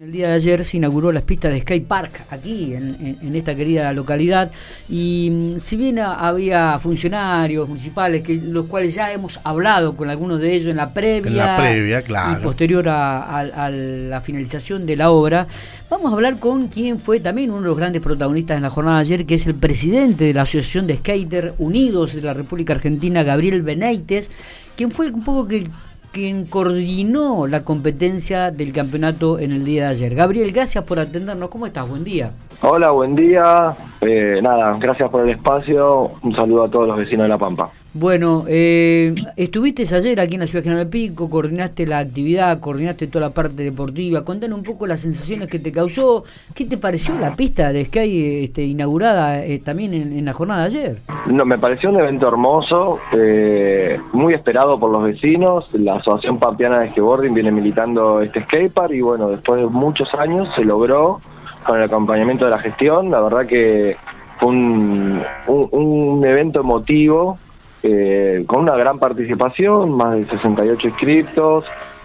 El día de ayer se inauguró las pistas de Sky Park aquí en, en, esta querida localidad y mm, si bien había funcionarios municipales que los cuales ya hemos hablado con algunos de ellos en la previa, previa claro. y posterior a, a, la finalización de la obra, vamos a hablar con quien fue también uno de los grandes protagonistas en la jornada de ayer, que es el presidente de la Asociación de Skater Unidos de la República Argentina, Gabriel Benítez, quien fue un poco que quien coordinó la competencia del campeonato en el día de ayer. Gabriel, gracias por atendernos. ¿Cómo estás? Buen día. Hola, buen día. Eh, nada, gracias por el espacio. Un saludo a todos los vecinos de La Pampa. Bueno, eh, estuviste ayer aquí en la Ciudad General Pico, coordinaste la actividad, coordinaste toda la parte deportiva. Contanos un poco las sensaciones que te causó. ¿Qué te pareció la pista de Sky este, inaugurada eh, también en, la jornada de ayer? No, me pareció un evento hermoso, eh, muy esperado por los vecinos. La Asociación Pampeana de Skateboarding viene militando este skatepark y bueno, después de muchos años se logró con el acompañamiento de la gestión. La verdad que fue un, un evento emotivo eh, con una gran participación, más de 68 inscriptos,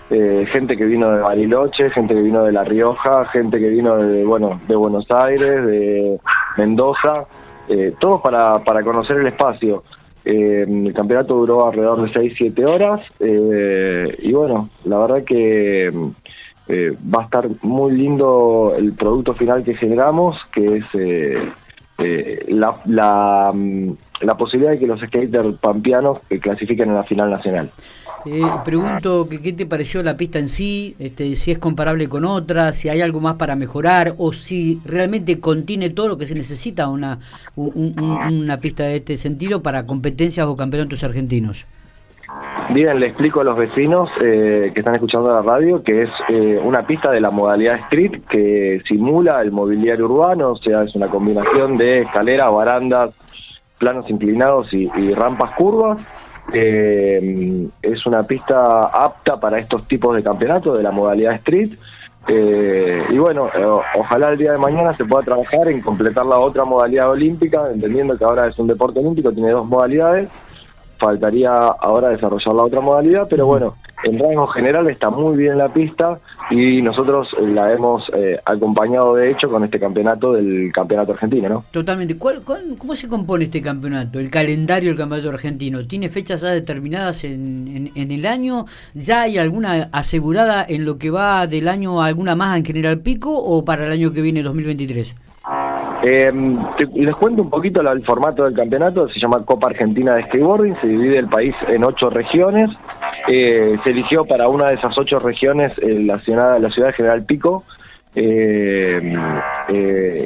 eh, gente que vino de Bariloche, gente que vino de La Rioja, gente que vino de, bueno, de Buenos Aires, de Mendoza, eh, todos para, para conocer el espacio. el campeonato duró alrededor de 6-7 horas y bueno, la verdad que va a estar muy lindo el producto final que generamos, que es la, la, mm, la posibilidad de que los skaters pampeanos clasifiquen en la final nacional. Eh, pregunto que qué te pareció la pista en sí, este, si es comparable con otras, si hay algo más para mejorar o si realmente contiene todo lo que se necesita una, una pista de este sentido para competencias o campeonatos argentinos. Bien, le explico a los vecinos eh, que están escuchando la radio que es eh, una pista de la modalidad street que simula el mobiliario urbano, o sea, es una combinación de escaleras, barandas, planos inclinados y, rampas curvas. Eh, es una pista apta para estos tipos de campeonatos de la modalidad street. Eh, y bueno, eh, ojalá el día de mañana se pueda trabajar en completar la otra modalidad olímpica, entendiendo que ahora es un deporte olímpico, tiene dos modalidades. Faltaría ahora desarrollar la otra modalidad, pero bueno, en rango general está muy bien la pista y nosotros la hemos eh, acompañado de hecho con este campeonato del campeonato argentino, ¿no? Totalmente. ¿Cuál, cómo se compone este campeonato? El calendario del campeonato argentino. ¿Tiene fechas ya determinadas en, en, el año? ¿Ya hay alguna asegurada en lo que va del año, alguna más en General Pico o para el año que viene, 2023? Eh, les cuento un poquito el formato del campeonato, se llama Copa Argentina de Skateboarding, se divide el país en ocho regiones, eh, se eligió para una de esas ocho regiones eh, la, ciudad, la ciudad de General Pico. Eh,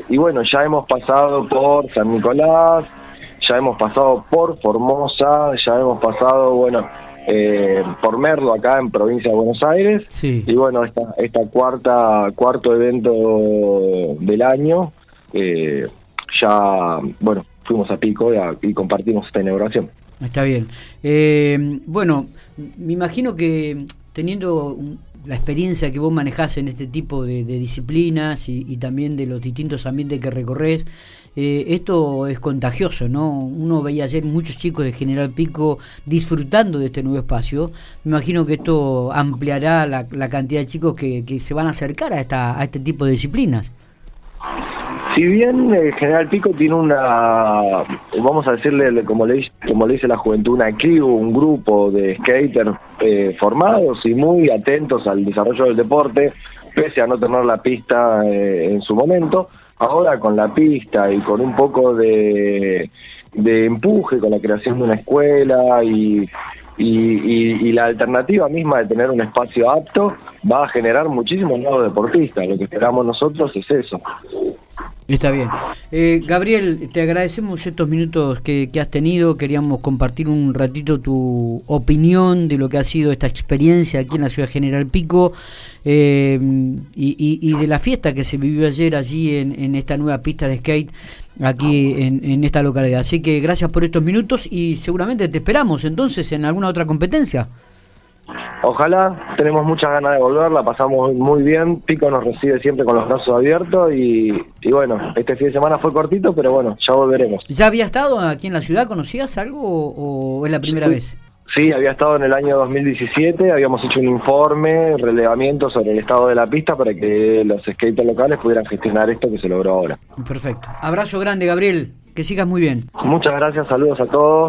y bueno, ya hemos pasado por San Nicolás, ya hemos pasado por Formosa, ya hemos pasado, bueno, por Merlo acá en provincia de Buenos Aires. Y bueno, esta, esta cuarta, cuarto evento del año, ya, bueno, fuimos a Pico y compartimos esta inauguración. Está bien. Eh, bueno, me imagino que teniendo la experiencia que vos manejás en este tipo de, disciplinas y, también de los distintos ambientes que recorres, eh, esto es contagioso, ¿no? Uno veía ayer muchos chicos de General Pico disfrutando de este nuevo espacio. Me imagino que esto ampliará la, cantidad de chicos que, que, se van a acercar a, esta, a este tipo de disciplinas. Si bien el General Pico tiene una, vamos a decirle, como le, como le dice la juventud, una crew, un grupo de skaters eh, formados y muy atentos al desarrollo del deporte, pese a no tener la pista eh, en su momento, ahora con la pista y con un poco de, de empuje, con la creación de una escuela y y, la alternativa misma de tener un espacio apto va a generar muchísimos nuevos deportistas. Lo que esperamos nosotros es eso. Está bien. Eh, Gabriel, te agradecemos estos minutos que, has tenido. Queríamos compartir un ratito tu opinión de lo que ha sido esta experiencia aquí en la ciudad General Pico eh, y, de la fiesta que se vivió ayer allí en, esta nueva pista de skate aquí en, en, esta localidad. Así que gracias por estos minutos y seguramente te esperamos entonces en alguna otra competencia. Ojalá, tenemos muchas ganas de volver, la pasamos muy bien, Pico nos recibe siempre con los brazos abiertos y, bueno, este fin de semana fue cortito, pero bueno, ya volveremos. ¿Ya había estado aquí en la ciudad? ¿Conocías algo o, es la primera vez? Sí, había estado en el año 2017, habíamos hecho un informe, relevamiento sobre el estado de la pista para que los skaters locales pudieran gestionar esto que se logró ahora. Perfecto. Abrazo grande, Gabriel. Que sigas muy bien. Muchas gracias, saludos a todos.